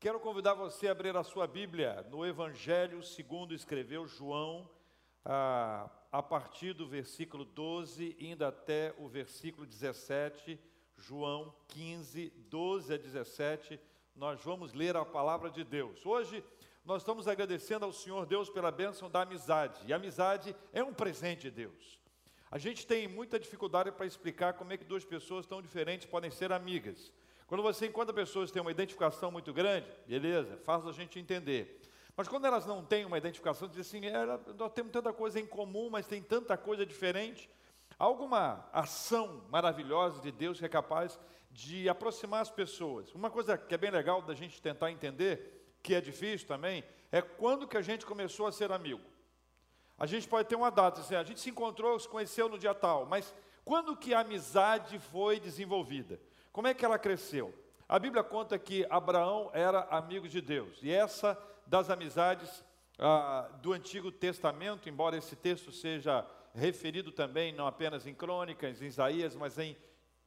Quero convidar você a abrir a sua Bíblia no Evangelho segundo escreveu João, a, partir do versículo 12, indo até o versículo 17, João 15, 12 a 17, nós vamos ler a palavra de Deus. Hoje nós estamos agradecendo ao Senhor Deus pela bênção da amizade, e a amizade é um presente de Deus. A gente tem muita dificuldade para explicar como é que duas pessoas tão diferentes podem ser amigas. Quando você encontra pessoas que têm uma identificação muito grande, beleza, faz a gente entender. Mas quando elas não têm uma identificação, diz assim, é, nós temos tanta coisa em comum, mas tem tanta coisa diferente. Há alguma ação maravilhosa de Deus que é capaz de aproximar as pessoas. Uma coisa que é bem legal da gente tentar entender, que é difícil também, é quando que a gente começou a ser amigo. A gente pode ter uma data, assim, a gente se encontrou, se conheceu no dia tal, mas quando que a amizade foi desenvolvida? Como é que ela cresceu? A Bíblia conta que Abraão era amigo de Deus, e essa das amizades ah, do Antigo Testamento, embora esse texto seja referido também não apenas em Crônicas, em Isaías, mas em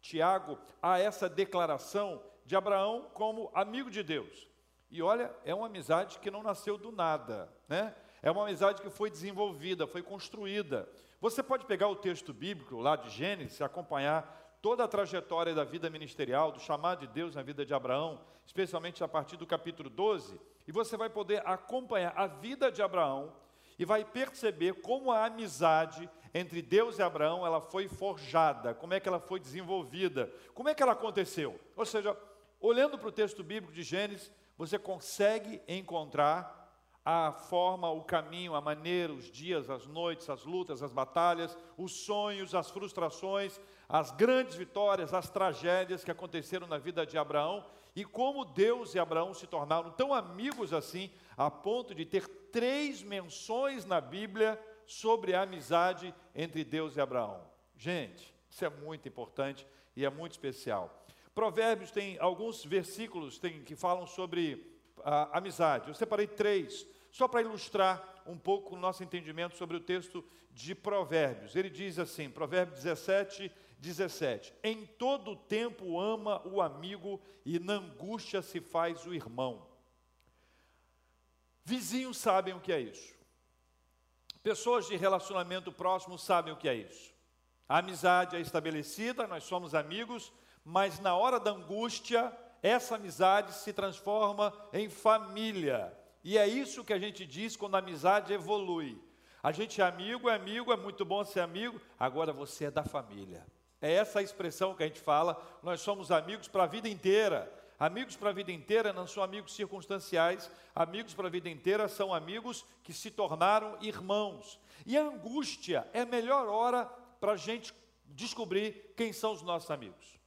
Tiago, há essa declaração de Abraão como amigo de Deus. E olha, é uma amizade que não nasceu do nada, né? É uma amizade que foi desenvolvida, foi construída. Você pode pegar o texto bíblico lá de Gênesis acompanhar toda a trajetória da vida ministerial, do chamado de Deus na vida de Abraão, especialmente a partir do capítulo 12, e você vai poder acompanhar a vida de Abraão e vai perceber como a amizade entre Deus e Abraão, ela foi forjada, como é que ela foi desenvolvida, como é que ela aconteceu. Ou seja, olhando para o texto bíblico de Gênesis, você consegue encontrar a forma, o caminho, a maneira, os dias, as noites, as lutas, as batalhas, os sonhos, as frustrações, as grandes vitórias, as tragédias que aconteceram na vida de Abraão e como Deus e Abraão se tornaram tão amigos assim, a ponto de ter três menções na Bíblia sobre a amizade entre Deus e Abraão. Gente, isso é muito importante e é muito especial. Provérbios tem alguns versículos tem, que falam sobre a amizade. Eu separei três só para ilustrar um pouco o nosso entendimento sobre o texto de Provérbios. Ele diz assim, Provérbios 17, 17: Em todo tempo ama o amigo e na angústia se faz o irmão. Vizinhos sabem o que é isso. Pessoas de relacionamento próximo sabem o que é isso. A amizade é estabelecida, nós somos amigos, mas na hora da angústia, essa amizade se transforma em família. E é isso que a gente diz quando a amizade evolui. A gente é amigo, é amigo, é muito bom ser amigo, agora você é da família. É essa a expressão que a gente fala, nós somos amigos para a vida inteira. Amigos para a vida inteira não são amigos circunstanciais, amigos para a vida inteira são amigos que se tornaram irmãos. E a angústia é a melhor hora para a gente descobrir quem são os nossos amigos.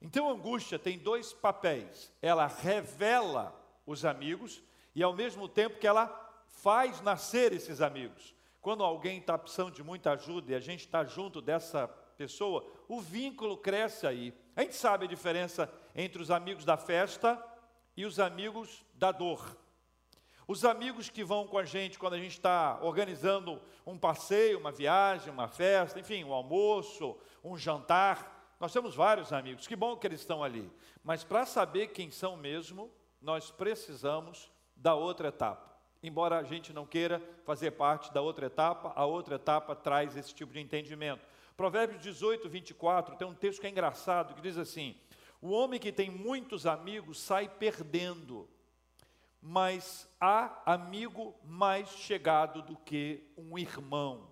Então a angústia tem dois papéis: ela revela os amigos e ao mesmo tempo que ela faz nascer esses amigos. Quando alguém está precisando de muita ajuda e a gente está junto dessa pessoa, o vínculo cresce aí. A gente sabe a diferença entre os amigos da festa e os amigos da dor. Os amigos que vão com a gente quando a gente está organizando um passeio, uma viagem, uma festa, enfim, um almoço, um jantar. Nós temos vários amigos, que bom que eles estão ali. Mas para saber quem são mesmo, nós precisamos da outra etapa. Embora a gente não queira fazer parte da outra etapa, a outra etapa traz esse tipo de entendimento. Provérbios 18, 24, tem um texto que é engraçado, que diz assim: O homem que tem muitos amigos sai perdendo, mas há amigo mais chegado do que um irmão.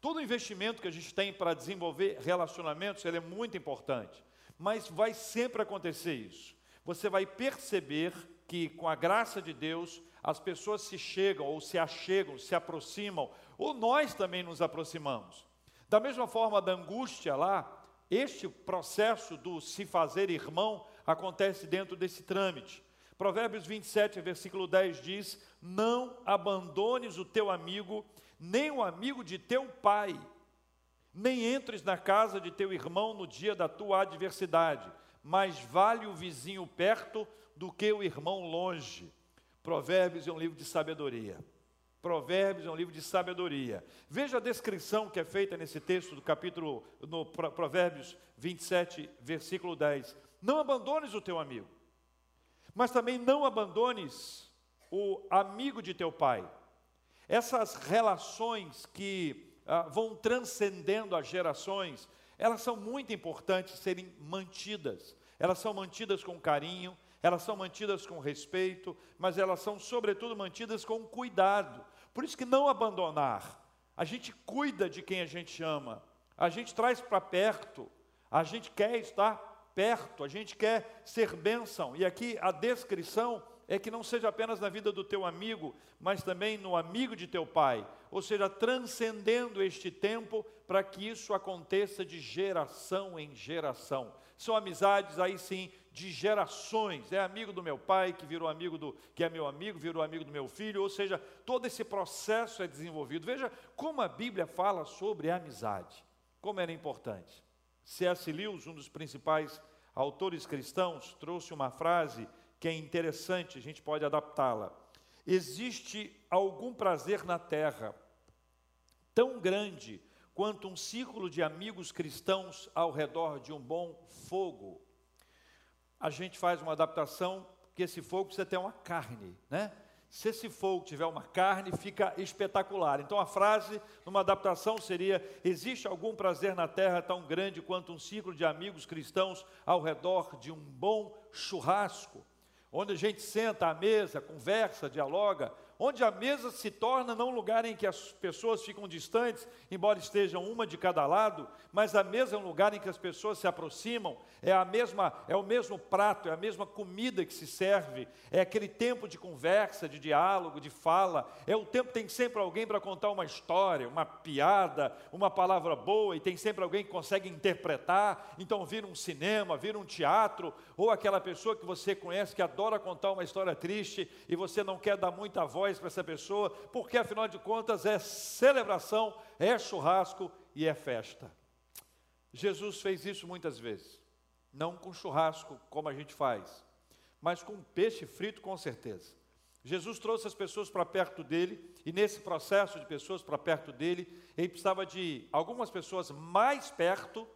Todo investimento que a gente tem para desenvolver relacionamentos, ele é muito importante, mas vai sempre acontecer isso. Você vai perceber que, com a graça de Deus, as pessoas se chegam, ou se achegam, se aproximam, ou nós também nos aproximamos. Da mesma forma da angústia lá, este processo do se fazer irmão acontece dentro desse trâmite. Provérbios 27, versículo 10 diz: Não abandones o teu amigo, nem o amigo de teu pai, nem entres na casa de teu irmão no dia da tua adversidade, mas vale o vizinho perto do que o irmão longe. Provérbios é um livro de sabedoria. Provérbios é um livro de sabedoria. Veja a descrição que é feita nesse texto do capítulo, no Provérbios 27, versículo 10. Não abandones o teu amigo. Mas também não abandones o amigo de teu pai. Essas relações que ah, vão transcendendo as gerações, elas são muito importantes serem mantidas. Elas são mantidas com carinho, elas são mantidas com respeito, mas elas são, sobretudo, mantidas com cuidado. Por isso que não abandonar. A gente cuida de quem a gente ama, a gente traz para perto, a gente quer estar perto, a gente quer ser bênção. E aqui a descrição é que não seja apenas na vida do teu amigo, mas também no amigo de teu pai, ou seja, transcendendo este tempo para que isso aconteça de geração em geração. São amizades aí sim de gerações. É amigo do meu pai que virou amigo do que é meu amigo, virou amigo do meu filho, ou seja, todo esse processo é desenvolvido. Veja como a Bíblia fala sobre a amizade, como era importante. C.S. Lewis, um dos principais autores cristãos, trouxe uma frase que é interessante, a gente pode adaptá-la. Existe algum prazer na terra tão grande quanto um círculo de amigos cristãos ao redor de um bom fogo. A gente faz uma adaptação que esse fogo precisa ter uma carne, né? Se esse fogo tiver uma carne, fica espetacular. Então a frase, numa adaptação, seria: Existe algum prazer na terra tão grande quanto um ciclo de amigos cristãos ao redor de um bom churrasco? onde a gente senta à mesa, conversa, dialoga, onde a mesa se torna não um lugar em que as pessoas ficam distantes, embora estejam uma de cada lado, mas a mesa é um lugar em que as pessoas se aproximam, é a mesma, é o mesmo prato, é a mesma comida que se serve, é aquele tempo de conversa, de diálogo, de fala, é o tempo que tem sempre alguém para contar uma história, uma piada, uma palavra boa, e tem sempre alguém que consegue interpretar, então vira um cinema, vira um teatro, ou aquela pessoa que você conhece que adora contar uma história triste e você não quer dar muita voz para essa pessoa, porque afinal de contas é celebração, é churrasco e é festa. Jesus fez isso muitas vezes, não com churrasco como a gente faz, mas com peixe frito com certeza. Jesus trouxe as pessoas para perto dele, e nesse processo de pessoas para perto dele, ele precisava de algumas pessoas mais perto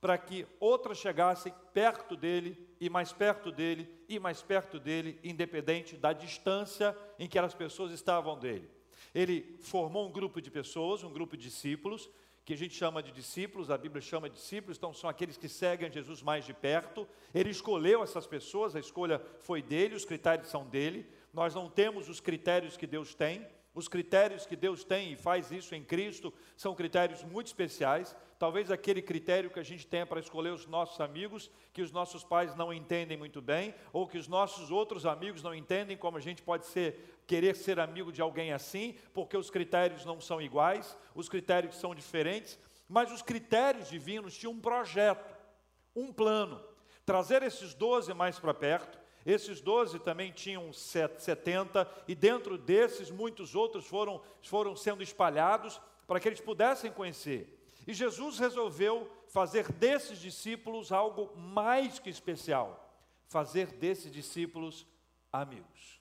para que outras chegassem perto dele e mais perto dele e mais perto dele, independente da distância em que as pessoas estavam dele. Ele formou um grupo de pessoas, um grupo de discípulos, que a gente chama de discípulos, a Bíblia chama de discípulos, então são aqueles que seguem Jesus mais de perto. Ele escolheu essas pessoas, a escolha foi dele, os critérios são dele. Nós não temos os critérios que Deus tem. Os critérios que Deus tem e faz isso em Cristo são critérios muito especiais. Talvez aquele critério que a gente tenha para escolher os nossos amigos, que os nossos pais não entendem muito bem, ou que os nossos outros amigos não entendem como a gente pode ser querer ser amigo de alguém assim, porque os critérios não são iguais, os critérios são diferentes, mas os critérios divinos tinham um projeto, um plano, trazer esses doze mais para perto. Esses doze também tinham 70, e dentro desses muitos outros foram, foram sendo espalhados para que eles pudessem conhecer. E Jesus resolveu fazer desses discípulos algo mais que especial: fazer desses discípulos amigos.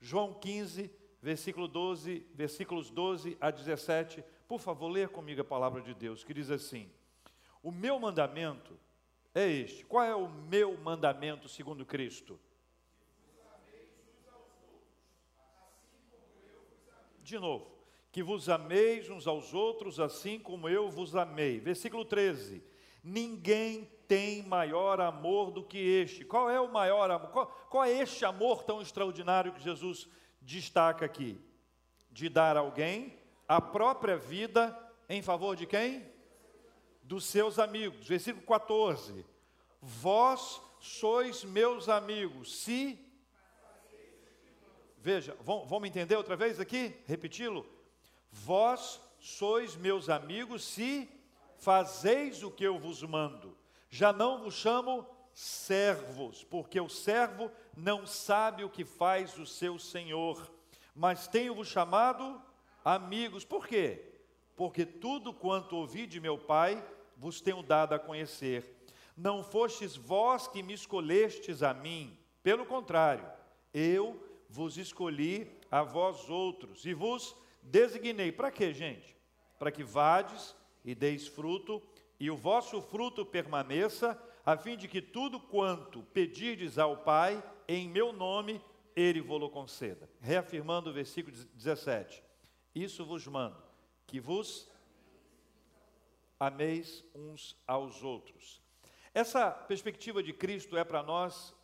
João 15, versículo 12, versículos 12 a 17. Por favor, leia comigo a palavra de Deus, que diz assim: O meu mandamento é este. Qual é o meu mandamento segundo Cristo? De novo que vos ameis uns aos outros, assim como eu vos amei. Versículo 13: Ninguém tem maior amor do que este. Qual é o maior amor? Qual, qual é este amor tão extraordinário que Jesus destaca aqui? De dar alguém a própria vida em favor de quem? Dos seus amigos. Versículo 14: Vós sois meus amigos, se. Veja, vamos entender outra vez aqui? Repeti-lo? Vós sois meus amigos se fazeis o que eu vos mando. Já não vos chamo servos, porque o servo não sabe o que faz o seu senhor, mas tenho-vos chamado amigos. Por quê? Porque tudo quanto ouvi de meu Pai vos tenho dado a conhecer. Não fostes vós que me escolhestes a mim, pelo contrário, eu vos escolhi a vós outros e vos Designei para quê, gente? Para que vades e deis fruto, e o vosso fruto permaneça, a fim de que tudo quanto pedirdes ao Pai em meu nome, ele vos conceda. Reafirmando o versículo 17: Isso vos mando, que vos ameis uns aos outros. Essa perspectiva de Cristo é para nós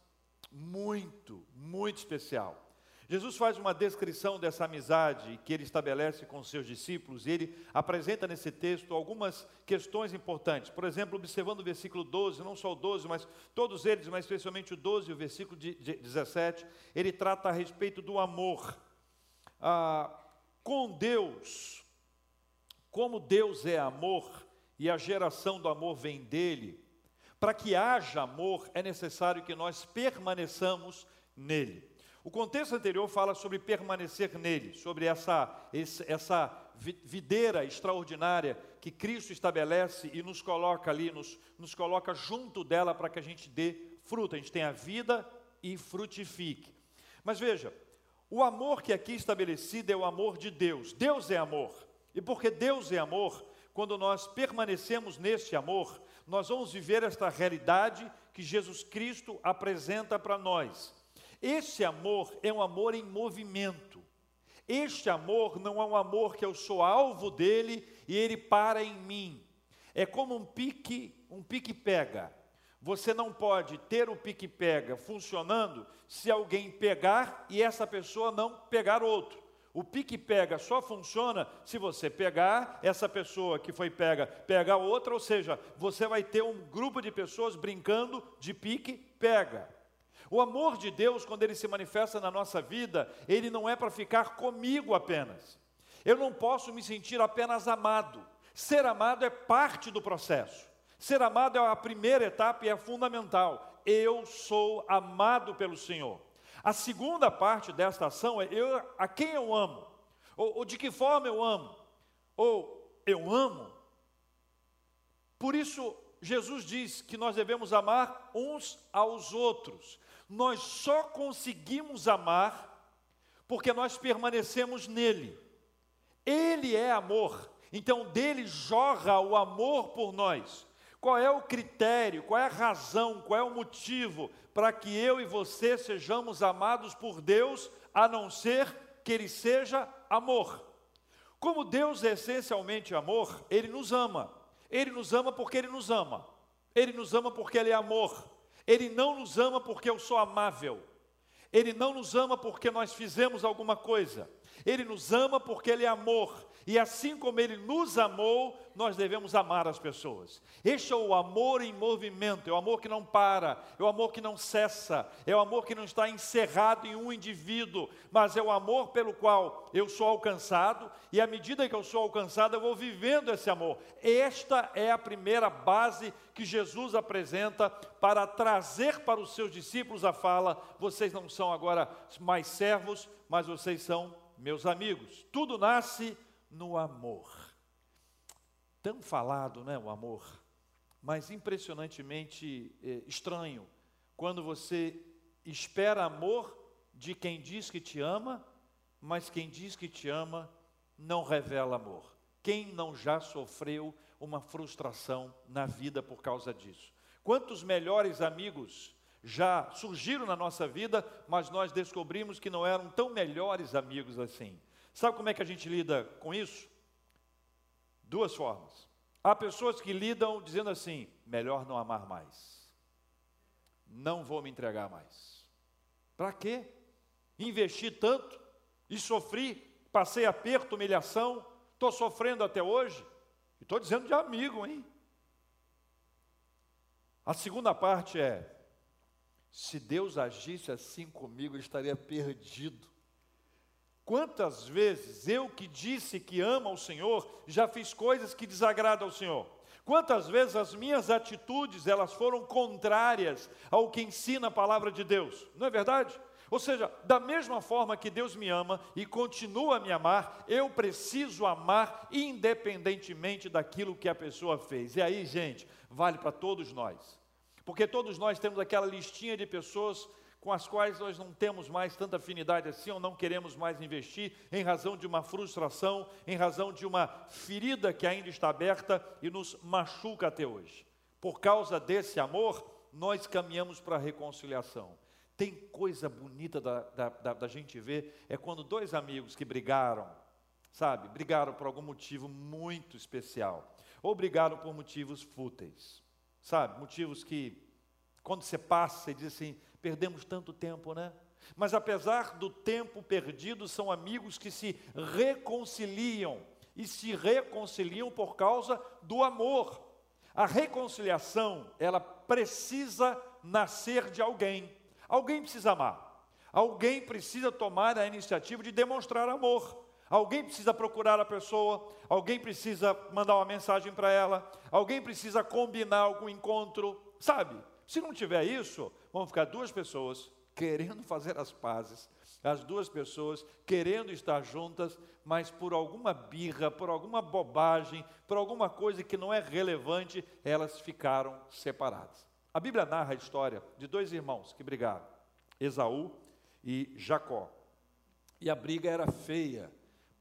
muito, muito especial. Jesus faz uma descrição dessa amizade que ele estabelece com seus discípulos e ele apresenta nesse texto algumas questões importantes. Por exemplo, observando o versículo 12, não só o 12, mas todos eles, mas especialmente o 12 e o versículo 17, ele trata a respeito do amor. Ah, com Deus, como Deus é amor e a geração do amor vem dele, para que haja amor é necessário que nós permaneçamos nele. O contexto anterior fala sobre permanecer nele, sobre essa, essa videira extraordinária que Cristo estabelece e nos coloca ali, nos, nos coloca junto dela para que a gente dê fruto, a gente tenha vida e frutifique. Mas veja, o amor que aqui estabelecido é o amor de Deus. Deus é amor. E porque Deus é amor, quando nós permanecemos neste amor, nós vamos viver esta realidade que Jesus Cristo apresenta para nós. Esse amor é um amor em movimento. Este amor não é um amor que eu sou alvo dele e ele para em mim. É como um pique, um pique pega. Você não pode ter o pique pega funcionando se alguém pegar e essa pessoa não pegar outro. O pique pega só funciona se você pegar essa pessoa que foi pega, pegar outra, ou seja, você vai ter um grupo de pessoas brincando de pique pega. O amor de Deus, quando ele se manifesta na nossa vida, ele não é para ficar comigo apenas. Eu não posso me sentir apenas amado. Ser amado é parte do processo. Ser amado é a primeira etapa e é fundamental. Eu sou amado pelo Senhor. A segunda parte desta ação é eu, a quem eu amo, ou, ou de que forma eu amo, ou eu amo. Por isso, Jesus diz que nós devemos amar uns aos outros nós só conseguimos amar porque nós permanecemos nele. Ele é amor, então dele jorra o amor por nós. Qual é o critério, qual é a razão, qual é o motivo para que eu e você sejamos amados por Deus, a não ser que Ele seja amor? Como Deus é essencialmente amor, Ele nos ama. Ele nos ama porque Ele nos ama. Ele nos ama porque Ele é amor. Ele não nos ama porque eu sou amável. Ele não nos ama porque nós fizemos alguma coisa. Ele nos ama porque Ele é amor. E assim como Ele nos amou, nós devemos amar as pessoas. Este é o amor em movimento, é o amor que não para, é o amor que não cessa, é o amor que não está encerrado em um indivíduo, mas é o amor pelo qual eu sou alcançado, e à medida que eu sou alcançado, eu vou vivendo esse amor. Esta é a primeira base que Jesus apresenta para trazer para os seus discípulos a fala: vocês não são agora mais servos, mas vocês são meus amigos. Tudo nasce no amor. Tão falado, né, o amor, mas impressionantemente eh, estranho quando você espera amor de quem diz que te ama, mas quem diz que te ama não revela amor. Quem não já sofreu uma frustração na vida por causa disso? Quantos melhores amigos já surgiram na nossa vida, mas nós descobrimos que não eram tão melhores amigos assim? Sabe como é que a gente lida com isso? Duas formas. Há pessoas que lidam dizendo assim: melhor não amar mais, não vou me entregar mais. Para quê? Investi tanto e sofri, passei aperto, humilhação, estou sofrendo até hoje. Estou dizendo de amigo, hein? A segunda parte é: se Deus agisse assim comigo, eu estaria perdido. Quantas vezes eu que disse que amo ao Senhor, já fiz coisas que desagradam ao Senhor? Quantas vezes as minhas atitudes, elas foram contrárias ao que ensina a palavra de Deus? Não é verdade? Ou seja, da mesma forma que Deus me ama e continua a me amar, eu preciso amar independentemente daquilo que a pessoa fez. E aí, gente, vale para todos nós. Porque todos nós temos aquela listinha de pessoas com as quais nós não temos mais tanta afinidade assim, ou não queremos mais investir, em razão de uma frustração, em razão de uma ferida que ainda está aberta e nos machuca até hoje. Por causa desse amor, nós caminhamos para a reconciliação. Tem coisa bonita da, da, da, da gente ver, é quando dois amigos que brigaram, sabe, brigaram por algum motivo muito especial, ou brigaram por motivos fúteis, sabe, motivos que, quando você passa, você diz assim: perdemos tanto tempo, né? Mas apesar do tempo perdido, são amigos que se reconciliam e se reconciliam por causa do amor. A reconciliação, ela precisa nascer de alguém. Alguém precisa amar. Alguém precisa tomar a iniciativa de demonstrar amor. Alguém precisa procurar a pessoa, alguém precisa mandar uma mensagem para ela, alguém precisa combinar algum encontro, sabe? Se não tiver isso, vão ficar duas pessoas querendo fazer as pazes, as duas pessoas querendo estar juntas, mas por alguma birra, por alguma bobagem, por alguma coisa que não é relevante, elas ficaram separadas. A Bíblia narra a história de dois irmãos que brigaram, Esaú e Jacó. E a briga era feia,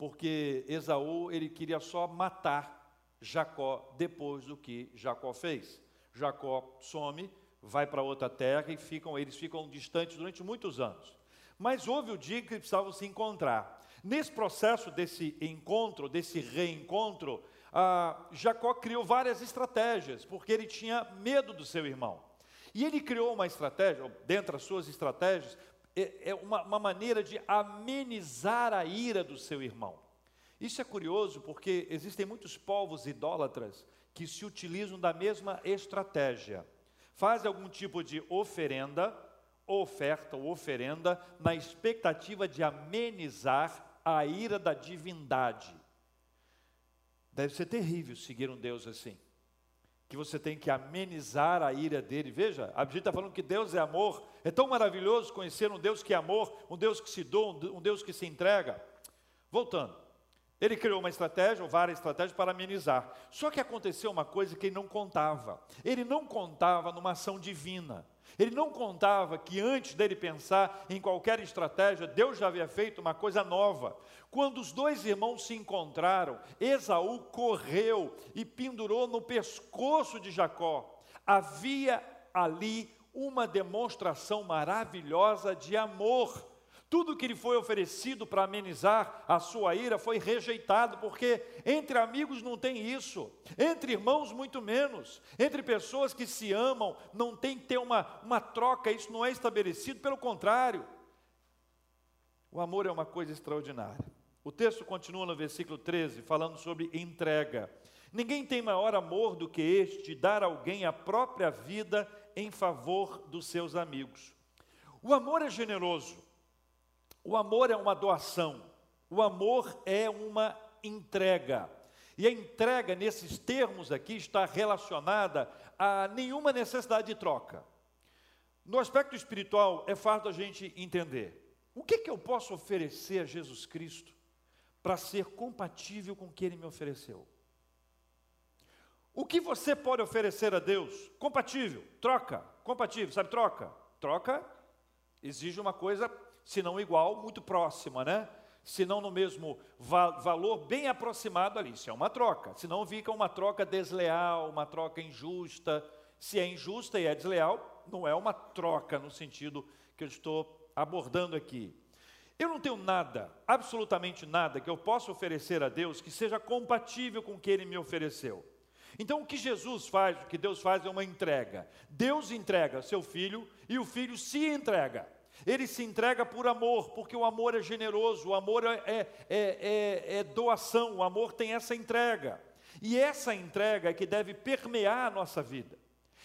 porque Esaú ele queria só matar Jacó depois do que Jacó fez. Jacó some, vai para outra terra e ficam, eles ficam distantes durante muitos anos. Mas houve o dia que precisavam se encontrar. Nesse processo desse encontro, desse reencontro, ah, Jacó criou várias estratégias, porque ele tinha medo do seu irmão. E ele criou uma estratégia, dentre as suas estratégias, é, é uma, uma maneira de amenizar a ira do seu irmão. Isso é curioso porque existem muitos povos idólatras que se utilizam da mesma estratégia faz algum tipo de oferenda, oferta ou oferenda, na expectativa de amenizar a ira da divindade. Deve ser terrível seguir um Deus assim. Que você tem que amenizar a ira dele. Veja, a Bíblia está falando que Deus é amor. É tão maravilhoso conhecer um Deus que é amor, um Deus que se doa, um Deus que se entrega. Voltando. Ele criou uma estratégia, ou várias estratégias, para amenizar. Só que aconteceu uma coisa que ele não contava. Ele não contava numa ação divina. Ele não contava que antes dele pensar em qualquer estratégia, Deus já havia feito uma coisa nova. Quando os dois irmãos se encontraram, Esaú correu e pendurou no pescoço de Jacó. Havia ali uma demonstração maravilhosa de amor. Tudo que lhe foi oferecido para amenizar a sua ira foi rejeitado, porque entre amigos não tem isso, entre irmãos, muito menos, entre pessoas que se amam, não tem que ter uma, uma troca, isso não é estabelecido, pelo contrário. O amor é uma coisa extraordinária. O texto continua no versículo 13, falando sobre entrega. Ninguém tem maior amor do que este, dar alguém a própria vida em favor dos seus amigos. O amor é generoso. O amor é uma doação, o amor é uma entrega. E a entrega, nesses termos aqui, está relacionada a nenhuma necessidade de troca. No aspecto espiritual, é fácil a gente entender. O que, que eu posso oferecer a Jesus Cristo para ser compatível com o que Ele me ofereceu? O que você pode oferecer a Deus? Compatível, troca, compatível, sabe, troca. Troca exige uma coisa se não igual, muito próxima, né? Se não no mesmo va valor, bem aproximado ali. Isso é uma troca. Se não fica uma troca desleal, uma troca injusta. Se é injusta e é desleal, não é uma troca no sentido que eu estou abordando aqui. Eu não tenho nada, absolutamente nada, que eu possa oferecer a Deus que seja compatível com o que Ele me ofereceu. Então, o que Jesus faz, o que Deus faz é uma entrega. Deus entrega seu filho e o filho se entrega. Ele se entrega por amor, porque o amor é generoso, o amor é, é, é, é, doação, o amor tem essa entrega. E essa entrega é que deve permear a nossa vida.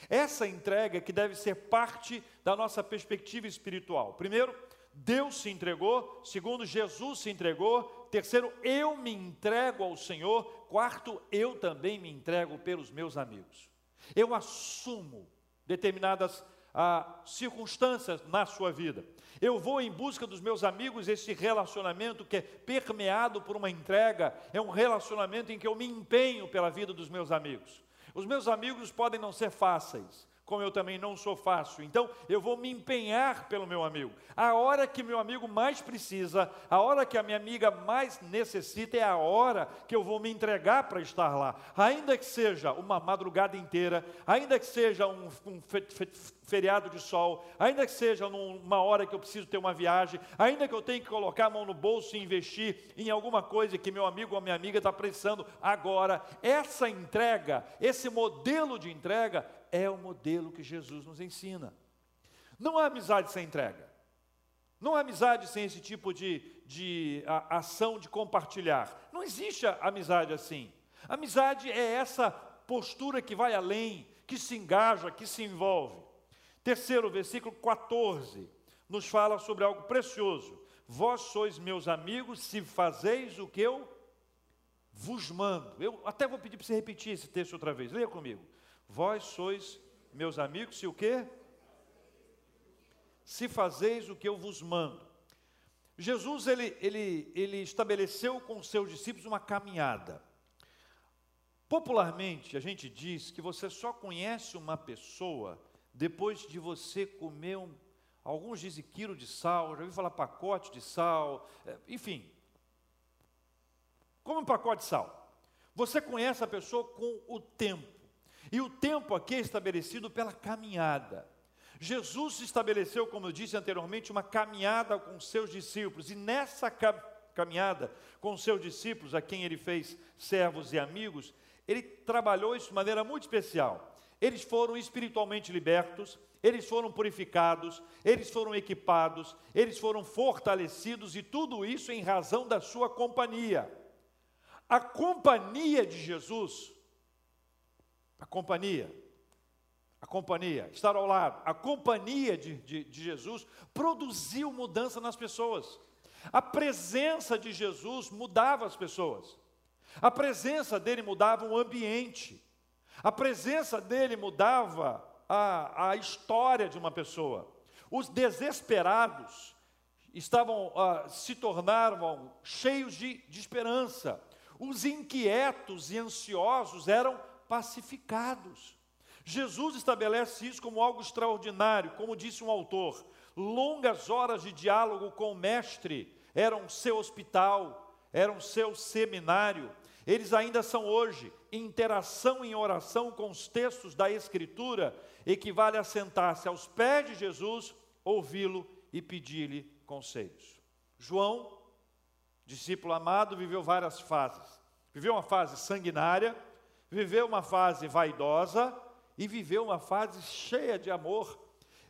Essa entrega é que deve ser parte da nossa perspectiva espiritual. Primeiro, Deus se entregou. Segundo, Jesus se entregou. Terceiro, eu me entrego ao Senhor. Quarto, eu também me entrego pelos meus amigos. Eu assumo determinadas ah, circunstâncias na sua vida. Eu vou em busca dos meus amigos, esse relacionamento que é permeado por uma entrega, é um relacionamento em que eu me empenho pela vida dos meus amigos. Os meus amigos podem não ser fáceis, como eu também não sou fácil. Então, eu vou me empenhar pelo meu amigo. A hora que meu amigo mais precisa, a hora que a minha amiga mais necessita, é a hora que eu vou me entregar para estar lá. Ainda que seja uma madrugada inteira, ainda que seja um, um feriado de sol, ainda que seja numa hora que eu preciso ter uma viagem, ainda que eu tenha que colocar a mão no bolso e investir em alguma coisa que meu amigo ou minha amiga está precisando agora, essa entrega, esse modelo de entrega, é o modelo que Jesus nos ensina. Não há amizade sem entrega. Não há amizade sem esse tipo de, de a, ação de compartilhar. Não existe amizade assim. Amizade é essa postura que vai além, que se engaja, que se envolve. Terceiro, versículo 14, nos fala sobre algo precioso. Vós sois meus amigos se fazeis o que eu vos mando. Eu até vou pedir para você repetir esse texto outra vez. Leia comigo. Vós sois meus amigos, se o quê? Se fazeis o que eu vos mando. Jesus, ele, ele, ele estabeleceu com seus discípulos uma caminhada. Popularmente, a gente diz que você só conhece uma pessoa depois de você comer um, alguns dizem quilo de sal, já ouvi falar pacote de sal, é, enfim. Como um pacote de sal. Você conhece a pessoa com o tempo. E o tempo aqui é estabelecido pela caminhada. Jesus estabeleceu, como eu disse anteriormente, uma caminhada com seus discípulos, e nessa caminhada com seus discípulos, a quem ele fez servos e amigos, ele trabalhou isso de maneira muito especial. Eles foram espiritualmente libertos, eles foram purificados, eles foram equipados, eles foram fortalecidos, e tudo isso em razão da sua companhia. A companhia de Jesus a companhia, a companhia, estar ao lado, a companhia de, de, de Jesus produziu mudança nas pessoas. A presença de Jesus mudava as pessoas. A presença dele mudava o ambiente. A presença dele mudava a, a história de uma pessoa. Os desesperados estavam uh, se tornaram cheios de, de esperança. Os inquietos e ansiosos eram pacificados. Jesus estabelece isso como algo extraordinário, como disse um autor. Longas horas de diálogo com o Mestre eram seu hospital, eram seu seminário. Eles ainda são hoje. Interação em oração com os textos da Escritura equivale a sentar-se aos pés de Jesus, ouvi-lo e pedir-lhe conselhos. João, discípulo amado, viveu várias fases. Viveu uma fase sanguinária, viveu uma fase vaidosa e viveu uma fase cheia de amor.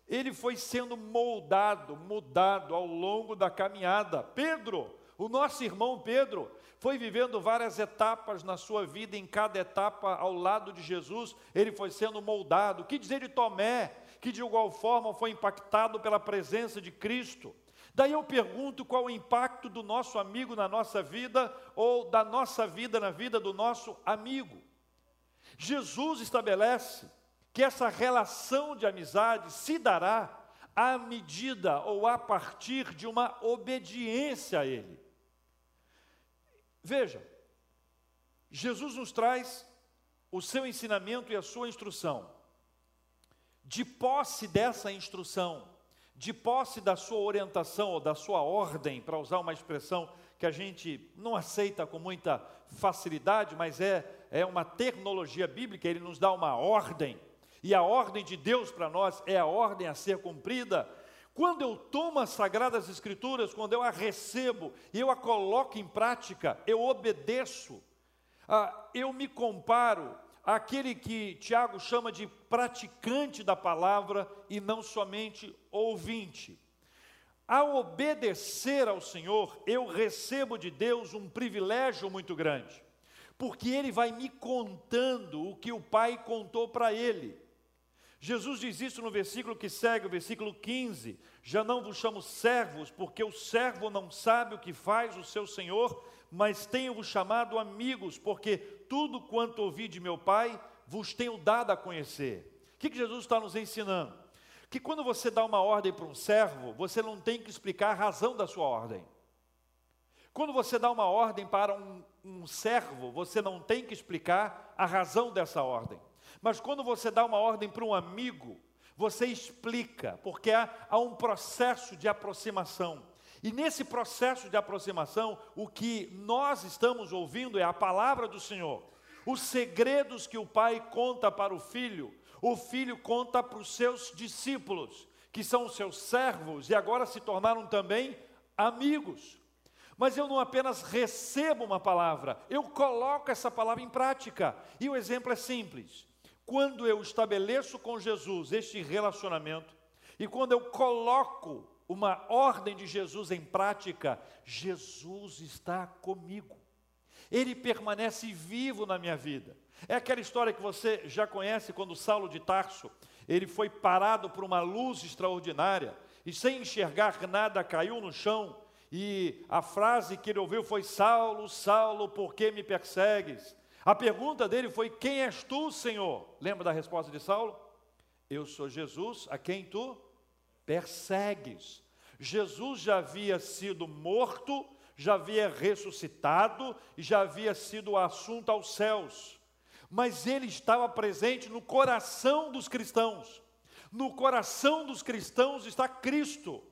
Ele foi sendo moldado, mudado ao longo da caminhada. Pedro, o nosso irmão Pedro, foi vivendo várias etapas na sua vida, em cada etapa ao lado de Jesus, ele foi sendo moldado. Que dizer de Tomé, que de igual forma foi impactado pela presença de Cristo? Daí eu pergunto qual o impacto do nosso amigo na nossa vida ou da nossa vida na vida do nosso amigo. Jesus estabelece que essa relação de amizade se dará à medida ou a partir de uma obediência a Ele. Veja, Jesus nos traz o seu ensinamento e a sua instrução. De posse dessa instrução, de posse da sua orientação ou da sua ordem, para usar uma expressão que a gente não aceita com muita facilidade, mas é é uma tecnologia bíblica, ele nos dá uma ordem, e a ordem de Deus para nós é a ordem a ser cumprida. Quando eu tomo as Sagradas Escrituras, quando eu a recebo e eu a coloco em prática, eu obedeço, ah, eu me comparo àquele que Tiago chama de praticante da palavra e não somente ouvinte. Ao obedecer ao Senhor, eu recebo de Deus um privilégio muito grande porque ele vai me contando o que o Pai contou para ele. Jesus diz isso no versículo que segue, o versículo 15: Já não vos chamo servos, porque o servo não sabe o que faz o seu senhor, mas tenho-vos chamado amigos, porque tudo quanto ouvi de meu Pai vos tenho dado a conhecer. O que, que Jesus está nos ensinando? Que quando você dá uma ordem para um servo, você não tem que explicar a razão da sua ordem. Quando você dá uma ordem para um, um servo, você não tem que explicar a razão dessa ordem. Mas quando você dá uma ordem para um amigo, você explica, porque há, há um processo de aproximação. E nesse processo de aproximação, o que nós estamos ouvindo é a palavra do Senhor. Os segredos que o pai conta para o filho, o filho conta para os seus discípulos, que são os seus servos e agora se tornaram também amigos. Mas eu não apenas recebo uma palavra, eu coloco essa palavra em prática. E o exemplo é simples. Quando eu estabeleço com Jesus este relacionamento, e quando eu coloco uma ordem de Jesus em prática, Jesus está comigo. Ele permanece vivo na minha vida. É aquela história que você já conhece quando Saulo de Tarso, ele foi parado por uma luz extraordinária e sem enxergar nada caiu no chão. E a frase que ele ouviu foi: Saulo, Saulo, por que me persegues? A pergunta dele foi: Quem és tu, Senhor? Lembra da resposta de Saulo? Eu sou Jesus, a quem tu persegues. Jesus já havia sido morto, já havia ressuscitado e já havia sido assunto aos céus. Mas ele estava presente no coração dos cristãos. No coração dos cristãos está Cristo.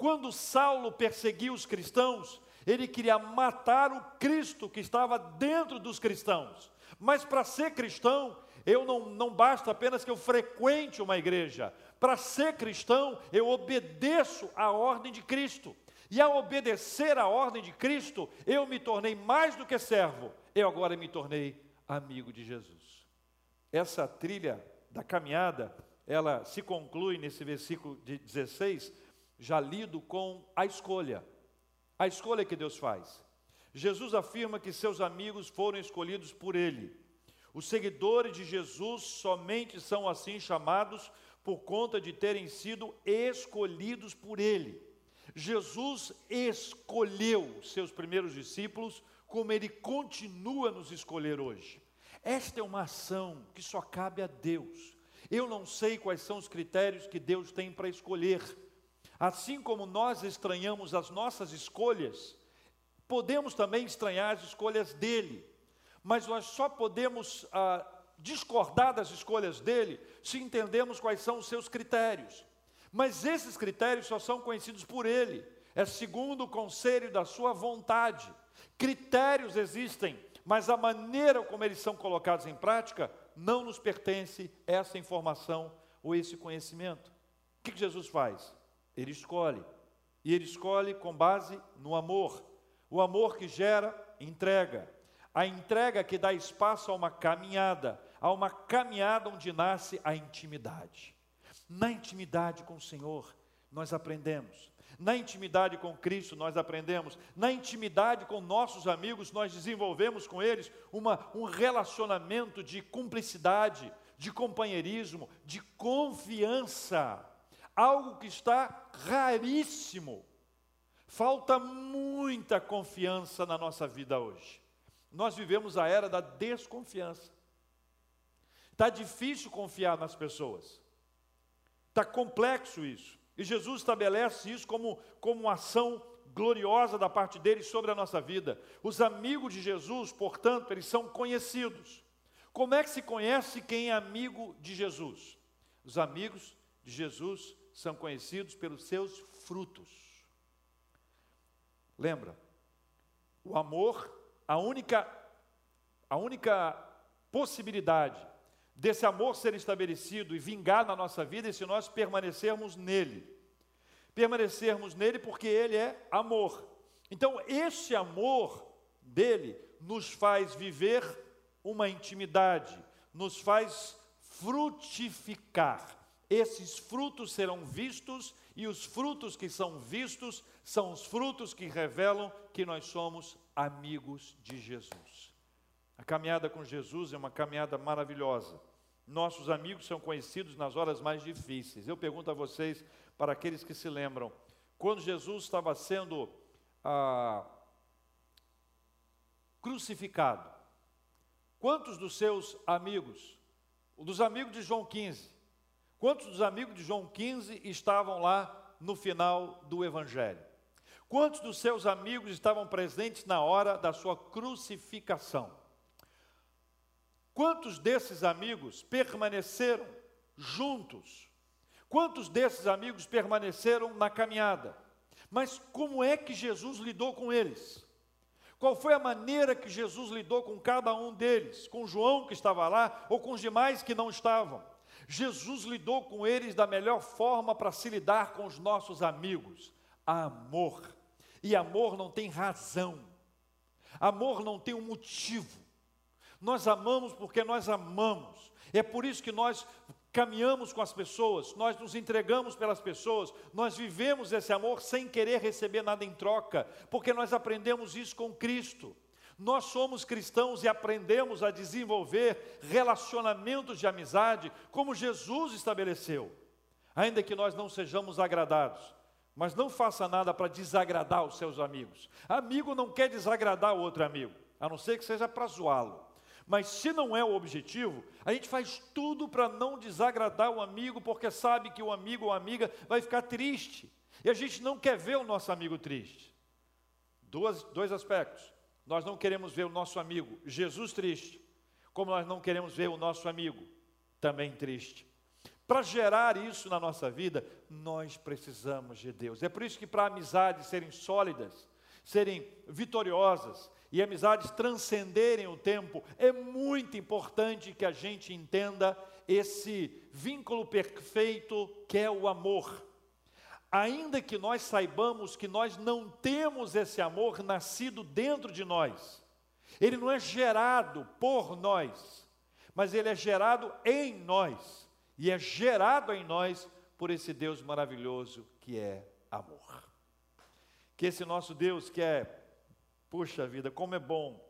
Quando Saulo perseguiu os cristãos, ele queria matar o Cristo que estava dentro dos cristãos. Mas para ser cristão, eu não, não basta apenas que eu frequente uma igreja. Para ser cristão, eu obedeço à ordem de Cristo. E ao obedecer à ordem de Cristo, eu me tornei mais do que servo, eu agora me tornei amigo de Jesus. Essa trilha da caminhada, ela se conclui nesse versículo de 16, já lido com a escolha. A escolha que Deus faz. Jesus afirma que seus amigos foram escolhidos por Ele. Os seguidores de Jesus somente são assim chamados por conta de terem sido escolhidos por Ele. Jesus escolheu seus primeiros discípulos, como Ele continua nos escolher hoje. Esta é uma ação que só cabe a Deus. Eu não sei quais são os critérios que Deus tem para escolher. Assim como nós estranhamos as nossas escolhas, podemos também estranhar as escolhas dele mas nós só podemos ah, discordar das escolhas dele se entendemos quais são os seus critérios. Mas esses critérios só são conhecidos por ele, é segundo o conselho da sua vontade. Critérios existem, mas a maneira como eles são colocados em prática não nos pertence essa informação ou esse conhecimento. O que Jesus faz? Ele escolhe. E ele escolhe com base no amor. O amor que gera entrega. A entrega que dá espaço a uma caminhada, a uma caminhada onde nasce a intimidade. Na intimidade com o Senhor, nós aprendemos. Na intimidade com Cristo, nós aprendemos. Na intimidade com nossos amigos, nós desenvolvemos com eles uma, um relacionamento de cumplicidade, de companheirismo, de confiança. Algo que está raríssimo. Falta muita confiança na nossa vida hoje. Nós vivemos a era da desconfiança. Está difícil confiar nas pessoas. Está complexo isso. E Jesus estabelece isso como, como uma ação gloriosa da parte dele sobre a nossa vida. Os amigos de Jesus, portanto, eles são conhecidos. Como é que se conhece quem é amigo de Jesus? Os amigos de Jesus são conhecidos pelos seus frutos. Lembra? O amor a única, a única possibilidade desse amor ser estabelecido e vingar na nossa vida é se nós permanecermos nele. Permanecermos nele porque ele é amor. Então, esse amor dele nos faz viver uma intimidade, nos faz frutificar. Esses frutos serão vistos e os frutos que são vistos são os frutos que revelam que nós somos amigos de Jesus. A caminhada com Jesus é uma caminhada maravilhosa. Nossos amigos são conhecidos nas horas mais difíceis. Eu pergunto a vocês, para aqueles que se lembram, quando Jesus estava sendo ah, crucificado, quantos dos seus amigos, dos amigos de João 15, quantos dos amigos de João 15 estavam lá no final do Evangelho? Quantos dos seus amigos estavam presentes na hora da sua crucificação? Quantos desses amigos permaneceram juntos? Quantos desses amigos permaneceram na caminhada? Mas como é que Jesus lidou com eles? Qual foi a maneira que Jesus lidou com cada um deles? Com João que estava lá ou com os demais que não estavam? Jesus lidou com eles da melhor forma para se lidar com os nossos amigos: amor. E amor não tem razão, amor não tem um motivo. Nós amamos porque nós amamos. É por isso que nós caminhamos com as pessoas, nós nos entregamos pelas pessoas, nós vivemos esse amor sem querer receber nada em troca, porque nós aprendemos isso com Cristo. Nós somos cristãos e aprendemos a desenvolver relacionamentos de amizade como Jesus estabeleceu, ainda que nós não sejamos agradados. Mas não faça nada para desagradar os seus amigos. Amigo não quer desagradar o outro amigo, a não ser que seja para zoá-lo. Mas se não é o objetivo, a gente faz tudo para não desagradar o amigo, porque sabe que o amigo ou amiga vai ficar triste. E a gente não quer ver o nosso amigo triste. Dois aspectos. Nós não queremos ver o nosso amigo Jesus triste, como nós não queremos ver o nosso amigo também triste. Para gerar isso na nossa vida, nós precisamos de Deus. É por isso que para amizades serem sólidas, serem vitoriosas, e amizades transcenderem o tempo, é muito importante que a gente entenda esse vínculo perfeito que é o amor. Ainda que nós saibamos que nós não temos esse amor nascido dentro de nós, ele não é gerado por nós, mas ele é gerado em nós, e é gerado em nós por esse Deus maravilhoso que é amor. Que esse nosso Deus que é Puxa vida, como é bom.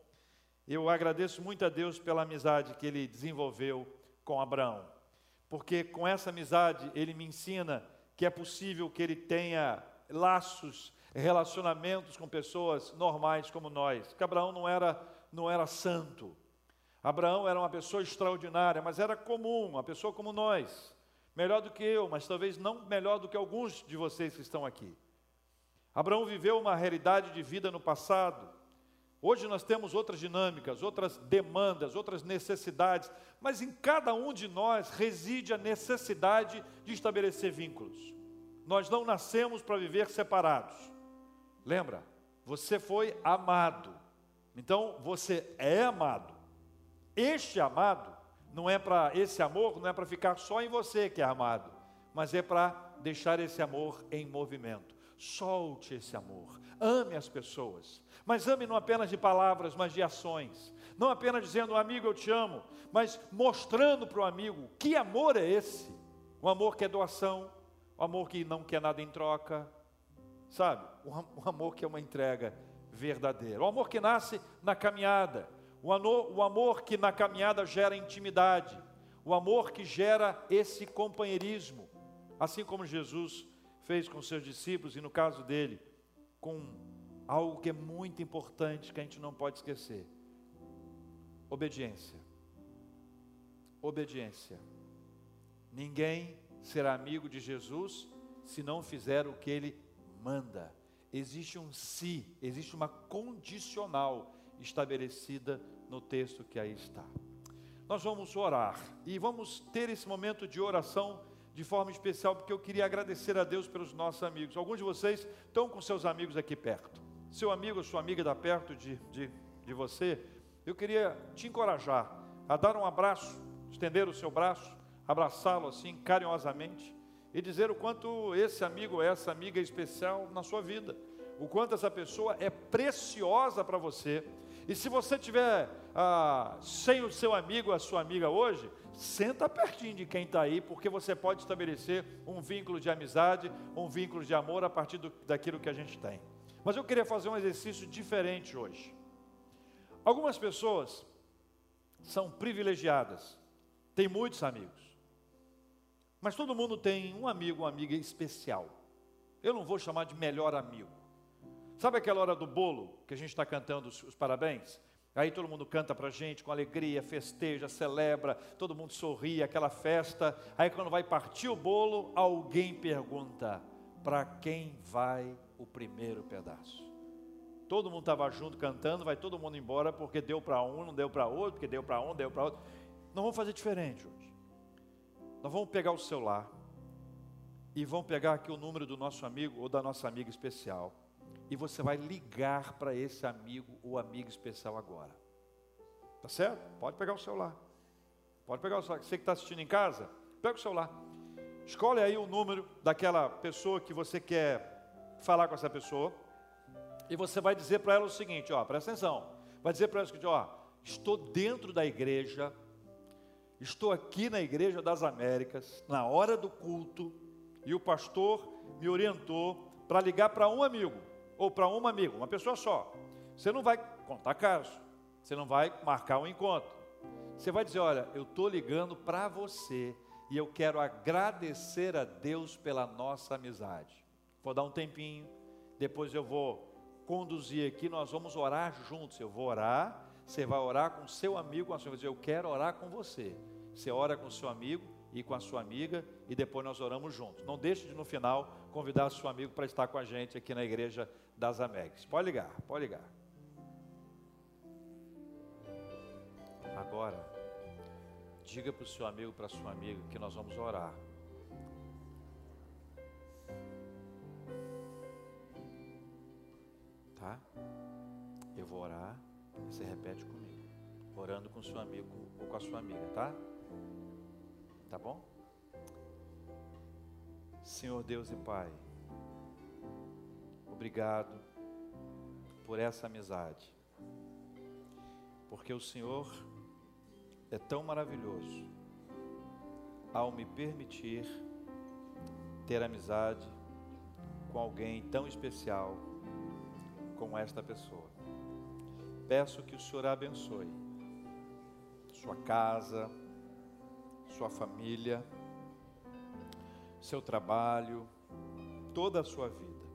Eu agradeço muito a Deus pela amizade que ele desenvolveu com Abraão. Porque com essa amizade ele me ensina que é possível que ele tenha laços, relacionamentos com pessoas normais como nós. Que Abraão não era não era santo. Abraão era uma pessoa extraordinária, mas era comum, uma pessoa como nós. Melhor do que eu, mas talvez não melhor do que alguns de vocês que estão aqui. Abraão viveu uma realidade de vida no passado. Hoje nós temos outras dinâmicas, outras demandas, outras necessidades, mas em cada um de nós reside a necessidade de estabelecer vínculos. Nós não nascemos para viver separados. Lembra? Você foi amado. Então você é amado. Este amado não é para esse amor, não é para ficar só em você que é amado, mas é para deixar esse amor em movimento. Solte esse amor, ame as pessoas, mas ame não apenas de palavras, mas de ações. Não apenas dizendo, amigo, eu te amo, mas mostrando para o amigo que amor é esse. O amor que é doação, o amor que não quer nada em troca, sabe? O amor que é uma entrega verdadeira. O amor que nasce na caminhada, o amor, o amor que na caminhada gera intimidade, o amor que gera esse companheirismo, assim como Jesus fez com seus discípulos e no caso dele, com algo que é muito importante que a gente não pode esquecer: obediência. Obediência. Ninguém será amigo de Jesus se não fizer o que ele manda. Existe um se, existe uma condicional estabelecida no texto que aí está. Nós vamos orar e vamos ter esse momento de oração de forma especial, porque eu queria agradecer a Deus pelos nossos amigos. Alguns de vocês estão com seus amigos aqui perto. Seu amigo, sua amiga está perto de, de, de você. Eu queria te encorajar a dar um abraço, estender o seu braço, abraçá-lo assim carinhosamente e dizer o quanto esse amigo essa amiga é especial na sua vida, o quanto essa pessoa é preciosa para você. E se você tiver ah, sem o seu amigo, a sua amiga hoje, senta pertinho de quem está aí, porque você pode estabelecer um vínculo de amizade, um vínculo de amor a partir do, daquilo que a gente tem. Mas eu queria fazer um exercício diferente hoje. Algumas pessoas são privilegiadas, têm muitos amigos, mas todo mundo tem um amigo, uma amiga especial. Eu não vou chamar de melhor amigo. Sabe aquela hora do bolo que a gente está cantando os, os parabéns? Aí todo mundo canta para a gente com alegria, festeja, celebra, todo mundo sorri, aquela festa. Aí quando vai partir o bolo, alguém pergunta: para quem vai o primeiro pedaço? todo mundo estava junto cantando, vai todo mundo embora porque deu para um, não deu para outro, porque deu para um, deu para outro. Nós vamos fazer diferente hoje. Nós vamos pegar o celular e vamos pegar aqui o número do nosso amigo ou da nossa amiga especial. E você vai ligar para esse amigo ou amiga especial agora. Tá certo? Pode pegar o celular. Pode pegar o celular. Você que está assistindo em casa, pega o celular. Escolhe aí o número daquela pessoa que você quer falar com essa pessoa. E você vai dizer para ela o seguinte, ó, presta atenção. Vai dizer para ela o seguinte, ó, estou dentro da igreja, estou aqui na igreja das Américas, na hora do culto, e o pastor me orientou para ligar para um amigo, ou para uma amiga, uma pessoa só. Você não vai contar caso, você não vai marcar um encontro. Você vai dizer: Olha, eu estou ligando para você e eu quero agradecer a Deus pela nossa amizade. Vou dar um tempinho, depois eu vou conduzir aqui, nós vamos orar juntos. Eu vou orar, você vai orar com seu amigo, com a sua, dizer, eu quero orar com você. Você ora com seu amigo e com a sua amiga e depois nós oramos juntos. Não deixe de no final convidar seu amigo para estar com a gente aqui na igreja das Amegas. Pode ligar, pode ligar. Agora, diga para o seu amigo, para a sua amiga que nós vamos orar. Tá? Eu vou orar, você repete comigo. Orando com seu amigo ou com a sua amiga, tá? Tá bom? Senhor Deus e Pai, obrigado por essa amizade, porque o Senhor é tão maravilhoso ao me permitir ter amizade com alguém tão especial como esta pessoa. Peço que o Senhor abençoe. Sua casa, sua família, seu trabalho, toda a sua vida,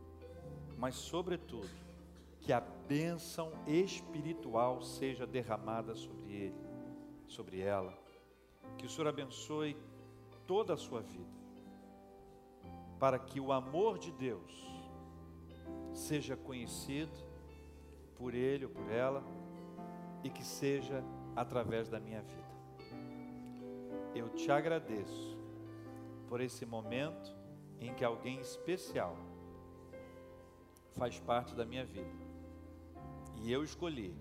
mas, sobretudo, que a bênção espiritual seja derramada sobre ele, sobre ela, que o Senhor abençoe toda a sua vida, para que o amor de Deus seja conhecido por ele ou por ela e que seja através da minha vida eu te agradeço por esse momento em que alguém especial faz parte da minha vida. E eu escolhi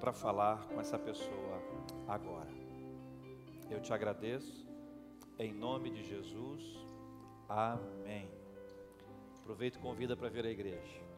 para falar com essa pessoa agora. Eu te agradeço, em nome de Jesus. Amém. Aproveito e convida para ver a igreja.